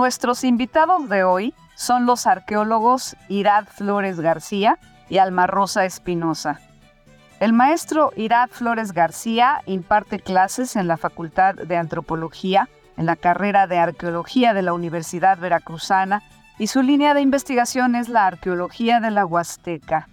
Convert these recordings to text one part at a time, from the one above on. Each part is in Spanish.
Nuestros invitados de hoy son los arqueólogos Irad Flores García y Alma Rosa Espinosa. El maestro Irad Flores García imparte clases en la Facultad de Antropología, en la carrera de Arqueología de la Universidad Veracruzana y su línea de investigación es la arqueología de la Huasteca.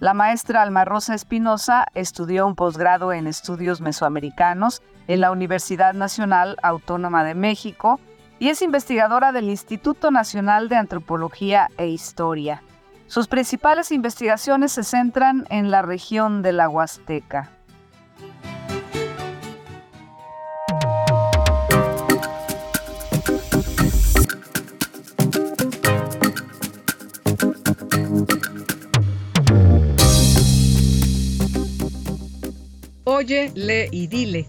La maestra Alma Rosa Espinosa estudió un posgrado en estudios mesoamericanos en la Universidad Nacional Autónoma de México y es investigadora del Instituto Nacional de Antropología e Historia. Sus principales investigaciones se centran en la región de la Huasteca. Oye, lee y dile.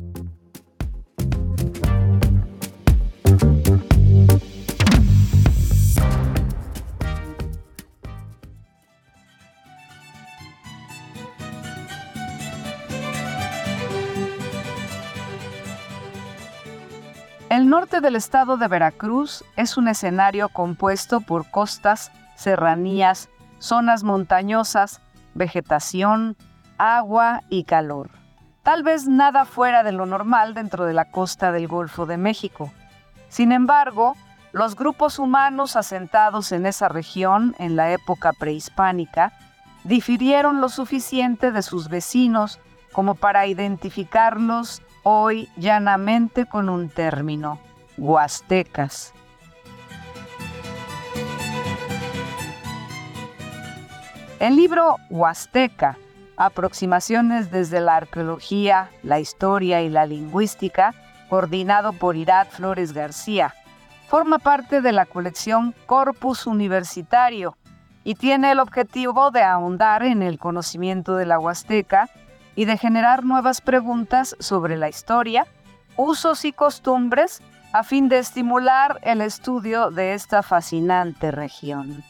Del estado de Veracruz es un escenario compuesto por costas, serranías, zonas montañosas, vegetación, agua y calor. Tal vez nada fuera de lo normal dentro de la costa del Golfo de México. Sin embargo, los grupos humanos asentados en esa región en la época prehispánica difirieron lo suficiente de sus vecinos como para identificarlos hoy llanamente con un término, huastecas. El libro Huasteca, Aproximaciones desde la arqueología, la historia y la lingüística, coordinado por Irad Flores García, forma parte de la colección Corpus Universitario y tiene el objetivo de ahondar en el conocimiento de la Huasteca y de generar nuevas preguntas sobre la historia, usos y costumbres a fin de estimular el estudio de esta fascinante región.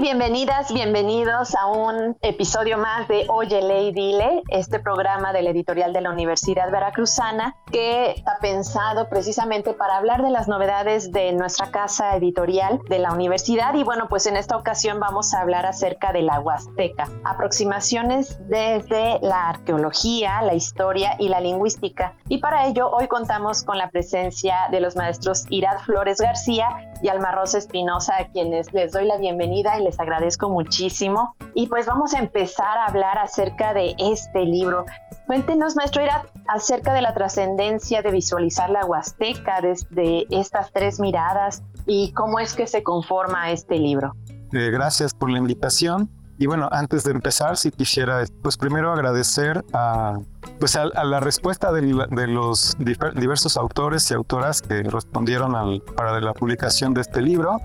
Bienvenidas, bienvenidos a un episodio más de Oye Ley Dile, este programa de la editorial de la Universidad Veracruzana que está pensado precisamente para hablar de las novedades de nuestra casa editorial de la universidad y bueno, pues en esta ocasión vamos a hablar acerca de la Huasteca, aproximaciones desde la arqueología, la historia y la lingüística. Y para ello hoy contamos con la presencia de los maestros Irad Flores García y Alma Rosa Espinosa, a quienes les doy la bienvenida y les agradezco muchísimo. Y pues vamos a empezar a hablar acerca de este libro. Cuéntenos, maestro Ira, acerca de la trascendencia de visualizar la Huasteca desde estas tres miradas y cómo es que se conforma este libro. Eh, gracias por la invitación. Y bueno, antes de empezar, si quisiera, pues primero agradecer a, pues a, la respuesta de, los diversos autores y autoras que respondieron al, para la publicación de este libro.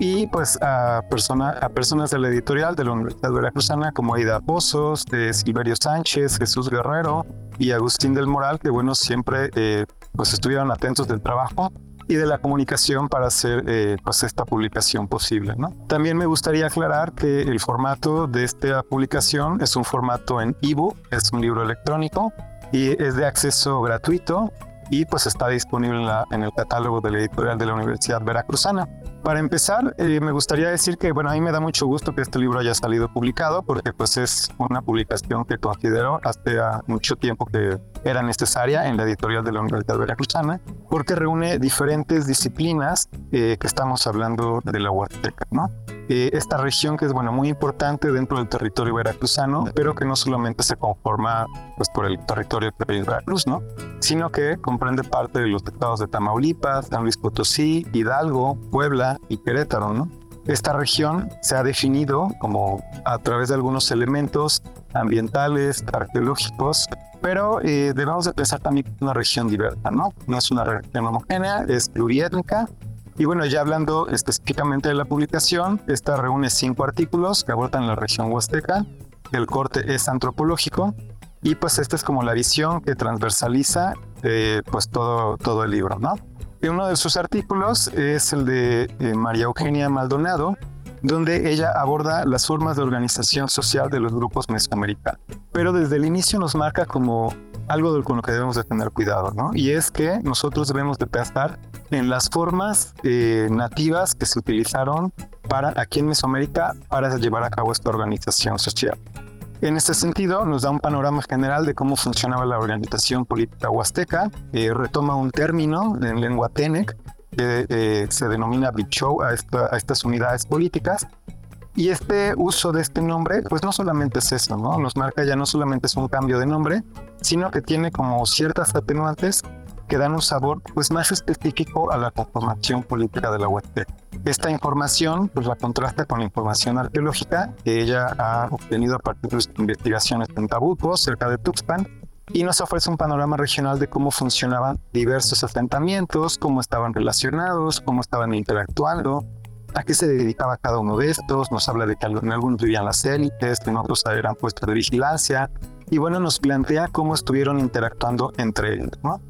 Y pues a, persona, a personas de la editorial de la Universidad Veracruzana como Aida Pozos, de Silverio Sánchez, Jesús Guerrero y Agustín del Moral, que bueno, siempre eh, pues estuvieron atentos del trabajo y de la comunicación para hacer eh, pues esta publicación posible. ¿no? También me gustaría aclarar que el formato de esta publicación es un formato en ebook, es un libro electrónico y es de acceso gratuito y pues está disponible en, la, en el catálogo de la editorial de la Universidad Veracruzana. Para empezar, eh, me gustaría decir que, bueno, a mí me da mucho gusto que este libro haya salido publicado porque pues es una publicación que considero hace mucho tiempo que era necesaria en la editorial de la Universidad Veracruzana porque reúne diferentes disciplinas eh, que estamos hablando de la Huasteca, ¿no? Eh, esta región que es, bueno, muy importante dentro del territorio veracruzano, pero que no solamente se conforma pues por el territorio de Veracruz, ¿no? Sino que comprende parte de los estados de Tamaulipas, San Luis Potosí, Hidalgo, Puebla y Querétaro, ¿no? Esta región se ha definido como a través de algunos elementos ambientales, arqueológicos, Pero eh, debemos de pensar también que es una región diversa, ¿no? No es una región homogénea, es pluriétnica. Y bueno, ya hablando específicamente de la publicación, esta reúne cinco artículos que abordan la región huasteca. El corte es antropológico y pues esta es como la visión que transversaliza eh, pues todo, todo el libro, ¿no? Uno de sus artículos es el de eh, María Eugenia Maldonado, donde ella aborda las formas de organización social de los grupos mesoamericanos. Pero desde el inicio nos marca como algo con lo que debemos de tener cuidado, ¿no? Y es que nosotros debemos de pensar en las formas eh, nativas que se utilizaron para aquí en Mesoamérica para llevar a cabo esta organización social. En este sentido, nos da un panorama general de cómo funcionaba la organización política huasteca, eh, retoma un término en lengua tenec que eh, se denomina bichou a, a estas unidades políticas y este uso de este nombre, pues no solamente es eso, ¿no? Nos marca ya no solamente es un cambio de nombre, sino que tiene como ciertas atenuantes que dan un sabor pues más específico a la conformación política de la UET. Esta información pues la contrasta con la información arqueológica que ella ha obtenido a partir de sus investigaciones en Tabuco, cerca de Tuxpan, y nos ofrece un panorama regional de cómo funcionaban diversos asentamientos, cómo estaban relacionados, cómo estaban interactuando, a qué se dedicaba cada uno de estos, nos habla de que en algunos vivían las élites, en otros eran puestos de vigilancia, y bueno, nos plantea cómo estuvieron interactuando entre ellos, ¿no?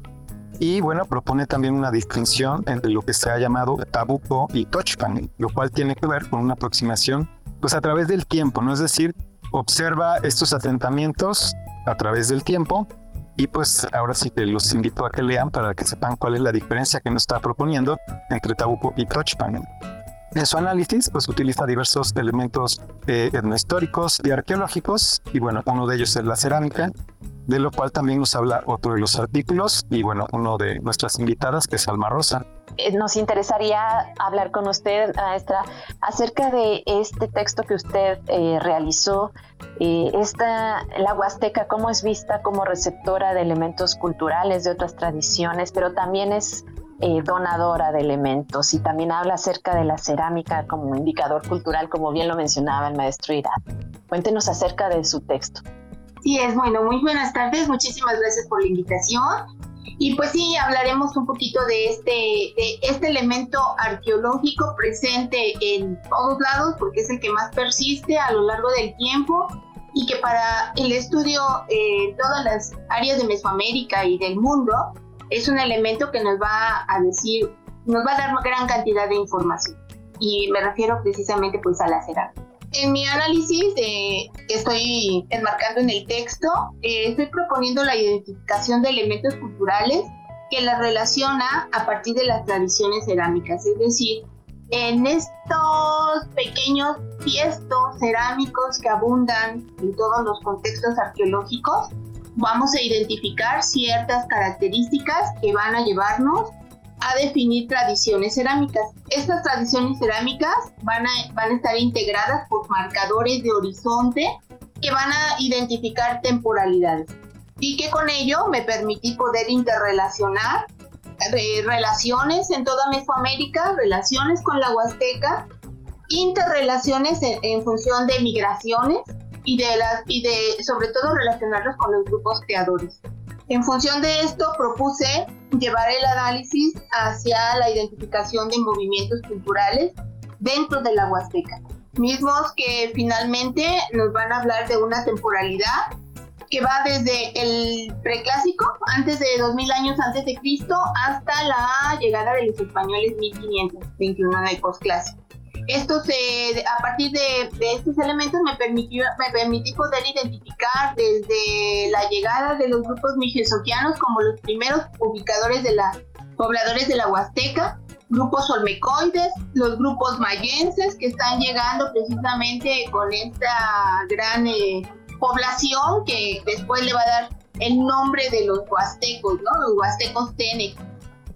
Y bueno, propone también una distinción entre lo que se ha llamado Tabuco y Tochpan, lo cual tiene que ver con una aproximación pues a través del tiempo, ¿no? Es decir, observa estos asentamientos a través del tiempo y pues ahora sí que los invito a que lean para que sepan cuál es la diferencia que nos está proponiendo entre Tabuco y Tochpan. En su análisis, pues utiliza diversos elementos eh, etnohistóricos y arqueológicos, y bueno, uno de ellos es la cerámica, de lo cual también nos habla otro de los artículos, y bueno, uno de nuestras invitadas, que es Alma Rosa. Eh, nos interesaría hablar con usted, maestra, acerca de este texto que usted eh, realizó, esta, la Huasteca, cómo es vista como receptora de elementos culturales de otras tradiciones, pero también es eh, donadora de elementos y también habla acerca de la cerámica como indicador cultural, como bien lo mencionaba el maestro Irad. Cuéntenos acerca de su texto. Sí, es bueno. Muy buenas tardes. Muchísimas gracias por la invitación. Y pues sí, hablaremos un poquito de este, de este elemento arqueológico presente en todos lados, porque es el que más persiste a lo largo del tiempo y que para el estudio en todas las áreas de Mesoamérica y del mundo es un elemento que nos va a decir, nos va a dar una gran cantidad de información. Y me refiero precisamente pues a la cerámica. En mi análisis que estoy enmarcando en el texto, eh, estoy proponiendo la identificación de elementos culturales que la relaciona a partir de las tradiciones cerámicas, es decir, en estos pequeños fiestos cerámicos que abundan en todos los contextos arqueológicos, vamos a identificar ciertas características que van a llevarnos a definir tradiciones cerámicas. Estas tradiciones cerámicas van a, estar integradas por marcadores de horizonte que van a identificar temporalidades y que con ello me permití poder interrelacionar eh, relaciones en toda Mesoamérica, relaciones con la Huasteca, interrelaciones en función de migraciones y de, las, y de sobre todo relacionarlos con los grupos creadores. En función de esto propuse llevar el análisis hacia la identificación de movimientos culturales dentro de la Huasteca, mismos que finalmente nos van a hablar de una temporalidad que va desde el preclásico, antes de 2000 años antes de Cristo, hasta la llegada de los españoles 1521 del postclásico. Esto se, a partir de, estos elementos me permitió, me permití poder identificar desde la llegada de los grupos mijesoquianos como los primeros ubicadores de la pobladores de la Huasteca, grupos olmecoides, los grupos mayenses que están llegando precisamente con esta gran eh, población que después le va a dar el nombre de los huastecos, ¿no? Los huastecos Tenec.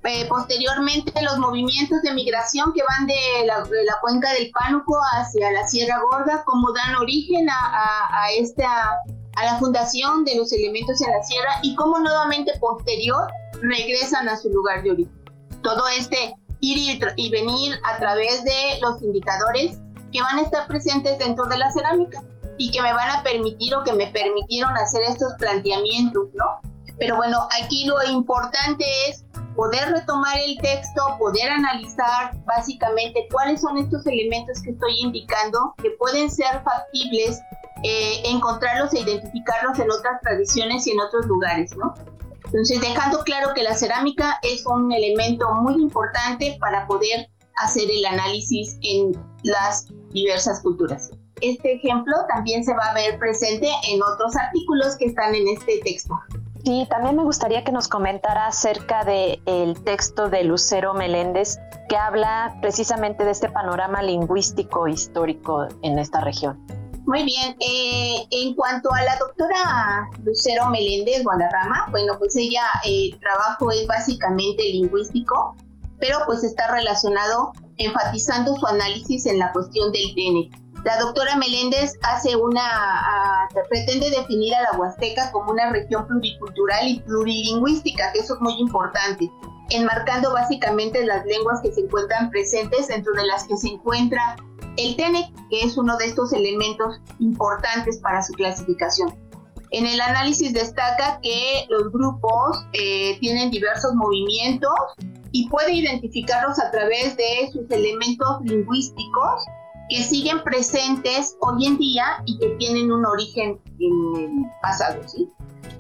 Eh, posteriormente los movimientos de migración que van de la, cuenca del Pánuco hacia la Sierra Gorda, como dan origen a, esta, a la fundación de los elementos en la sierra y cómo nuevamente posterior regresan a su lugar de origen. Todo este ir y, venir a través de los indicadores que van a estar presentes dentro de la cerámica. y que me van a permitir o que me permitieron hacer estos planteamientos, ¿no? Pero bueno, aquí lo importante es poder retomar el texto, poder analizar básicamente cuáles son estos elementos que estoy indicando, que pueden ser factibles, eh, encontrarlos e identificarlos en otras tradiciones y en otros lugares, ¿no? Entonces, dejando claro que la cerámica es un elemento muy importante para poder hacer el análisis en las diversas culturas. Este ejemplo también se va a ver presente en otros artículos que están en este texto. Sí, también me gustaría que nos comentara acerca del el texto de Lucero Meléndez que habla precisamente de este panorama lingüístico histórico en esta región. Muy bien, eh, en cuanto a la doctora Lucero Meléndez Guadarrama, bueno, pues ella, el trabajo es básicamente lingüístico, pero pues está relacionado enfatizando su análisis en la cuestión del TNC. La doctora Meléndez hace una, pretende definir a la Huasteca como una región pluricultural y plurilingüística, que eso es muy importante, enmarcando básicamente las lenguas que se encuentran presentes, dentro de las que se encuentra el TENEC, que es uno de estos elementos importantes para su clasificación. En el análisis destaca que los grupos eh, tienen diversos movimientos y puede identificarlos a través de sus elementos lingüísticos que siguen presentes hoy en día y que tienen un origen en el pasado. ¿sí?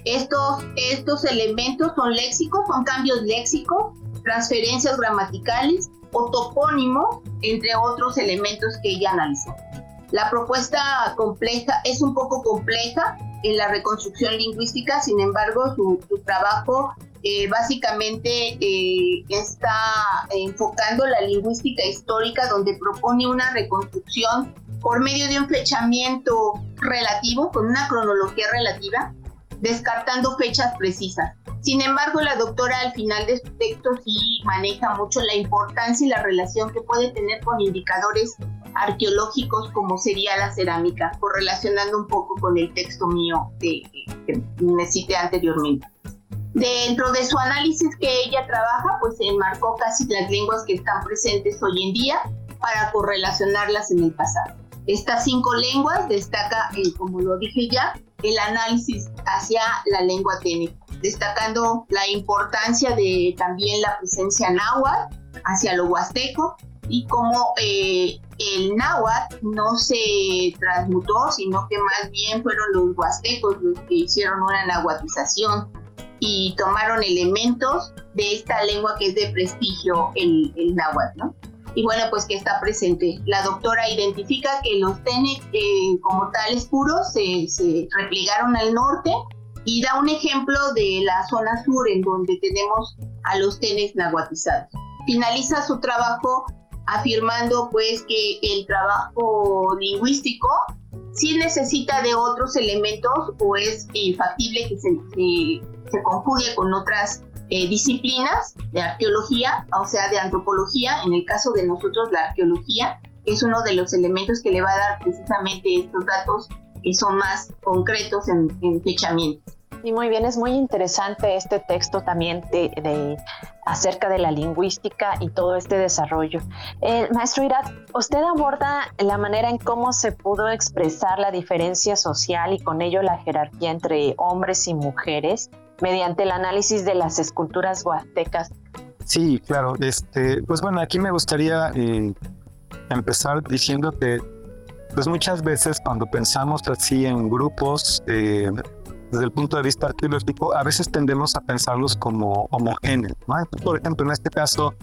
Estos, estos elementos son léxicos, son cambios léxicos, transferencias gramaticales o topónimos, entre otros elementos que ella analizó. La propuesta compleja es un poco compleja en la reconstrucción lingüística, sin embargo, su, su trabajo eh, básicamente eh, está enfocando la lingüística histórica donde propone una reconstrucción por medio de un flechamiento relativo, con una cronología relativa, descartando fechas precisas. Sin embargo, la doctora al final de su texto sí maneja mucho la importancia y la relación que puede tener con indicadores arqueológicos como sería la cerámica, correlacionando un poco con el texto mío que me cité anteriormente. Dentro de su análisis que ella trabaja, pues enmarcó casi las lenguas que están presentes hoy en día para correlacionarlas en el pasado. Estas cinco lenguas destaca, eh, como lo dije ya, el análisis hacia la lengua técnica, destacando la importancia de también la presencia náhuatl hacia lo huasteco y cómo eh, el náhuatl no se transmutó, sino que más bien fueron los huastecos los que hicieron una nahuatización y tomaron elementos de esta lengua que es de prestigio, el, el náhuatl, ¿no? Y bueno, pues que está presente. La doctora identifica que los tenes eh, como tales puros se, se replegaron al norte y da un ejemplo de la zona sur en donde tenemos a los tenes nahuatizados. Finaliza su trabajo afirmando pues que el trabajo lingüístico sí necesita de otros elementos o es eh, factible que se, se conjugue con otras eh, disciplinas de arqueología, o sea, de antropología. En el caso de nosotros, la arqueología es uno de los elementos que le va a dar precisamente estos datos que son más concretos en, en fechamiento. Y muy bien, es muy interesante este texto también de, acerca de la lingüística y todo este desarrollo. Eh, maestro Irat, usted aborda la manera en cómo se pudo expresar la diferencia social y con ello la jerarquía entre hombres y mujeres mediante el análisis de las esculturas huastecas. Sí, claro. Este, pues bueno, aquí me gustaría eh, empezar diciendo que pues muchas veces cuando pensamos así en grupos, eh, desde el punto de vista arqueológico, a veces tendemos a pensarlos como homogéneos. Por ejemplo, en este caso,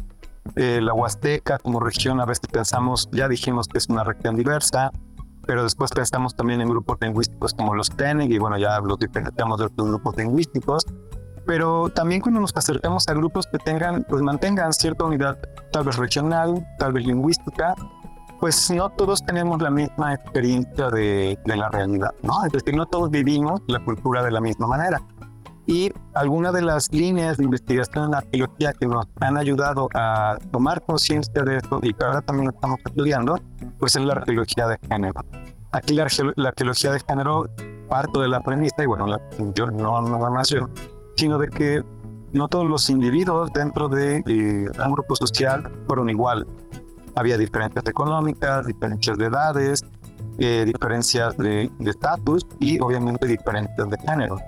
eh, la Huasteca como región, a veces pensamos, ya dijimos que es una región diversa, pero después pensamos también en grupos lingüísticos como los TENEG, y bueno, ya los diferenciamos de otros grupos lingüísticos, pero también cuando nos acercamos a grupos que tengan, pues mantengan cierta unidad, tal vez regional, tal vez lingüística, pues no todos tenemos la misma experiencia de, de, la realidad, ¿no? Es decir, no todos vivimos la cultura de la misma manera. Y algunas de las líneas de investigación en arqueología que nos han ayudado a tomar conciencia de esto y que ahora también estamos estudiando, pues es la arqueología de género. Aquí la, arqueología de género parto de la premisa, y bueno, yo no nada más yo, sino de que no todos los individuos dentro de eh, un grupo social fueron iguales había diferencias económicas, diferencias de edades, eh, diferencias de estatus y obviamente diferencias de género.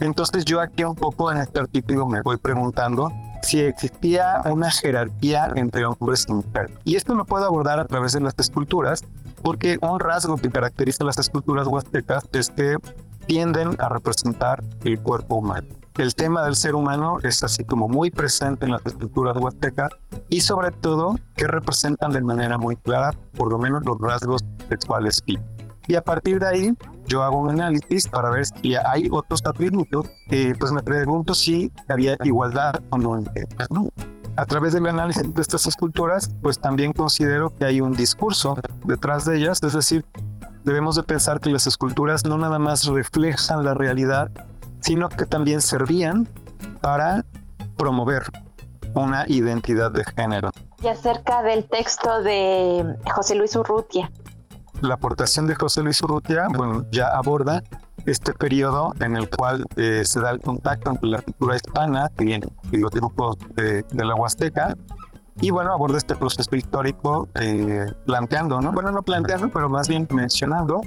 Entonces yo aquí un poco en este artículo me voy preguntando si existía una jerarquía entre hombres y mujeres. Y esto lo puedo abordar a través de las esculturas, porque un rasgo que caracteriza las esculturas huastecas es que tienden a representar el cuerpo humano. El tema del ser humano es así como muy presente en las esculturas huastecas y sobre todo que representan de manera muy clara por lo menos los rasgos sexuales y a partir de ahí yo hago un análisis para ver si hay otros atributos. Eh, pues me pregunto si había igualdad o no. A través del análisis de estas esculturas, pues también considero que hay un discurso detrás de ellas, es decir, debemos de pensar que las esculturas no nada más reflejan la realidad, sino que también servían para promover una identidad de género. Y acerca del texto de José Luis Urrutia, la aportación de José Luis Urrutia, bueno, ya aborda este periodo en el cual eh, se da el contacto entre la cultura hispana y, los grupos de, la Huasteca. Y bueno, aborda este proceso histórico eh, planteando, ¿no? Bueno, no planteando, pero más bien mencionando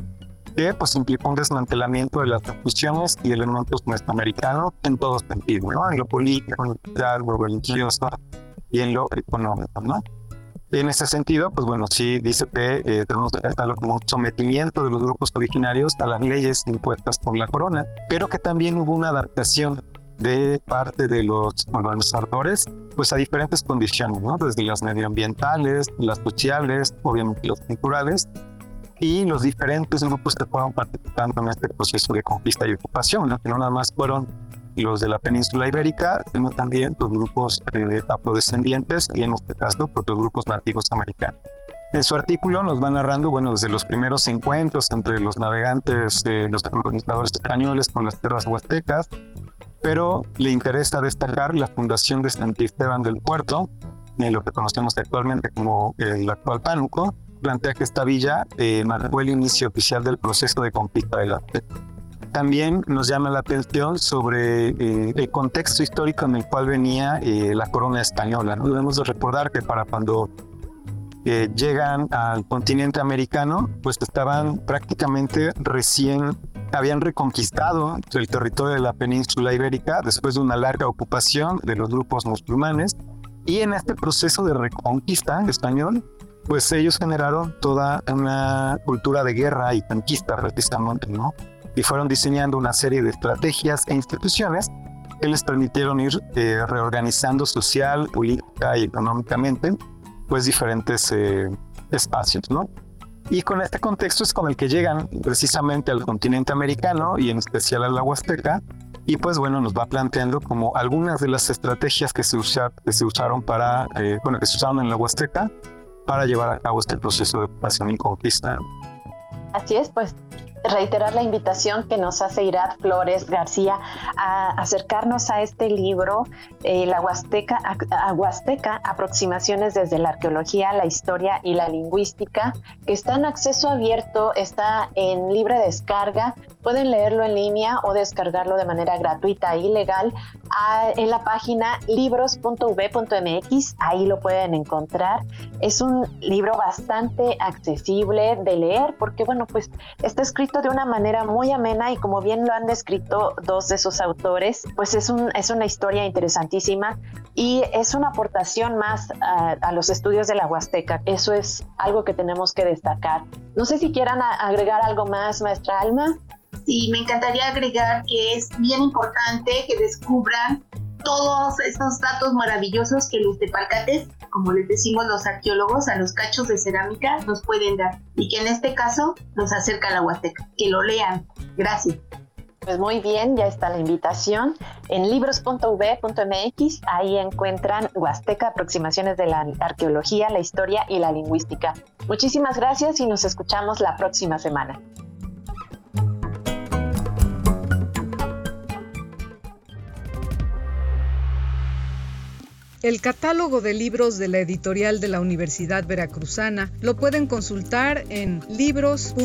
que pues implica un desmantelamiento de las instituciones y elementos mesoamericanos en todos sentidos, ¿no? En lo político, en lo social, lo religioso y en lo económico, ¿no? En ese sentido, pues bueno, sí dice que eh, tenemos como sometimiento de los grupos originarios a las leyes impuestas por la corona, pero que también hubo una adaptación de parte de los organizadores, pues a diferentes condiciones, ¿no? Desde las medioambientales, las sociales, obviamente los culturales, y los diferentes grupos que fueron participando en este proceso de conquista y ocupación, ¿no? que no nada más fueron los de la península ibérica, sino también los grupos eh, afrodescendientes y en este caso pues, grupos nativos americanos. En su artículo nos va narrando, bueno, desde los primeros encuentros entre los navegantes, eh, los colonizadores españoles con las tierras huastecas, pero le interesa destacar la fundación de San Esteban del Puerto, en lo que conocemos actualmente como el actual Pánuco, plantea que esta villa eh, marcó el inicio oficial del proceso de conquista de la también nos llama la atención sobre eh, el contexto histórico en el cual venía eh, la corona española. ¿no? Debemos de recordar que para cuando eh, llegan al continente americano, pues estaban prácticamente recién, habían reconquistado el territorio de la península ibérica después de una larga ocupación de los grupos musulmanes. Y en este proceso de reconquista español, pues ellos generaron toda una cultura de guerra y conquista precisamente, ¿no? Y fueron diseñando una serie de estrategias e instituciones que les permitieron ir eh, reorganizando social, política y económicamente pues diferentes eh, espacios, ¿no? Y con este contexto es con el que llegan precisamente al continente americano y en especial a la Huasteca y pues bueno nos va planteando como algunas de las estrategias que se, que se usaron para, eh, bueno, que se usaron en la Huasteca para llevar a cabo este proceso de ocupación y conquista. Así es, pues reiterar la invitación que nos hace Irat Flores García a acercarnos a este libro, eh, La Huasteca, Aproximaciones desde la Arqueología, la Historia y la Lingüística, que está en acceso abierto, está en libre descarga, pueden leerlo en línea o descargarlo de manera gratuita y legal en la página libros.v.mx, ahí lo pueden encontrar. Es un libro bastante accesible de leer porque, bueno, pues está escrito de una manera muy amena y como bien lo han descrito dos de sus autores, pues es, un, es una historia interesantísima y es una aportación más a, los estudios de la Huasteca. Eso es algo que tenemos que destacar. No sé si quieran agregar algo más, maestra Alma. Sí, me encantaría agregar que es bien importante que descubran todos estos datos maravillosos que los tepalcates, como les decimos los arqueólogos, a los cachos de cerámica nos pueden dar y que en este caso nos acerca la Huasteca. Que lo lean. Gracias. Pues muy bien, ya está la invitación. En libros.v.mx, ahí encuentran Huasteca, aproximaciones de la arqueología, la historia y la lingüística. Muchísimas gracias y nos escuchamos la próxima semana. El catálogo de libros de la editorial de la Universidad Veracruzana lo pueden consultar en libros.v.mx.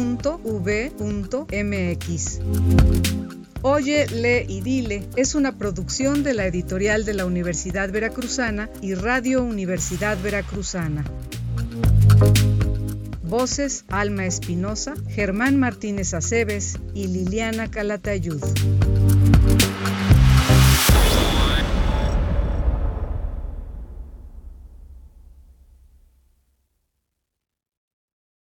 Oye, lee y dile es una producción de la editorial de la Universidad Veracruzana y Radio Universidad Veracruzana. Voces Alma Espinosa, Germán Martínez Aceves y Liliana Calatayud.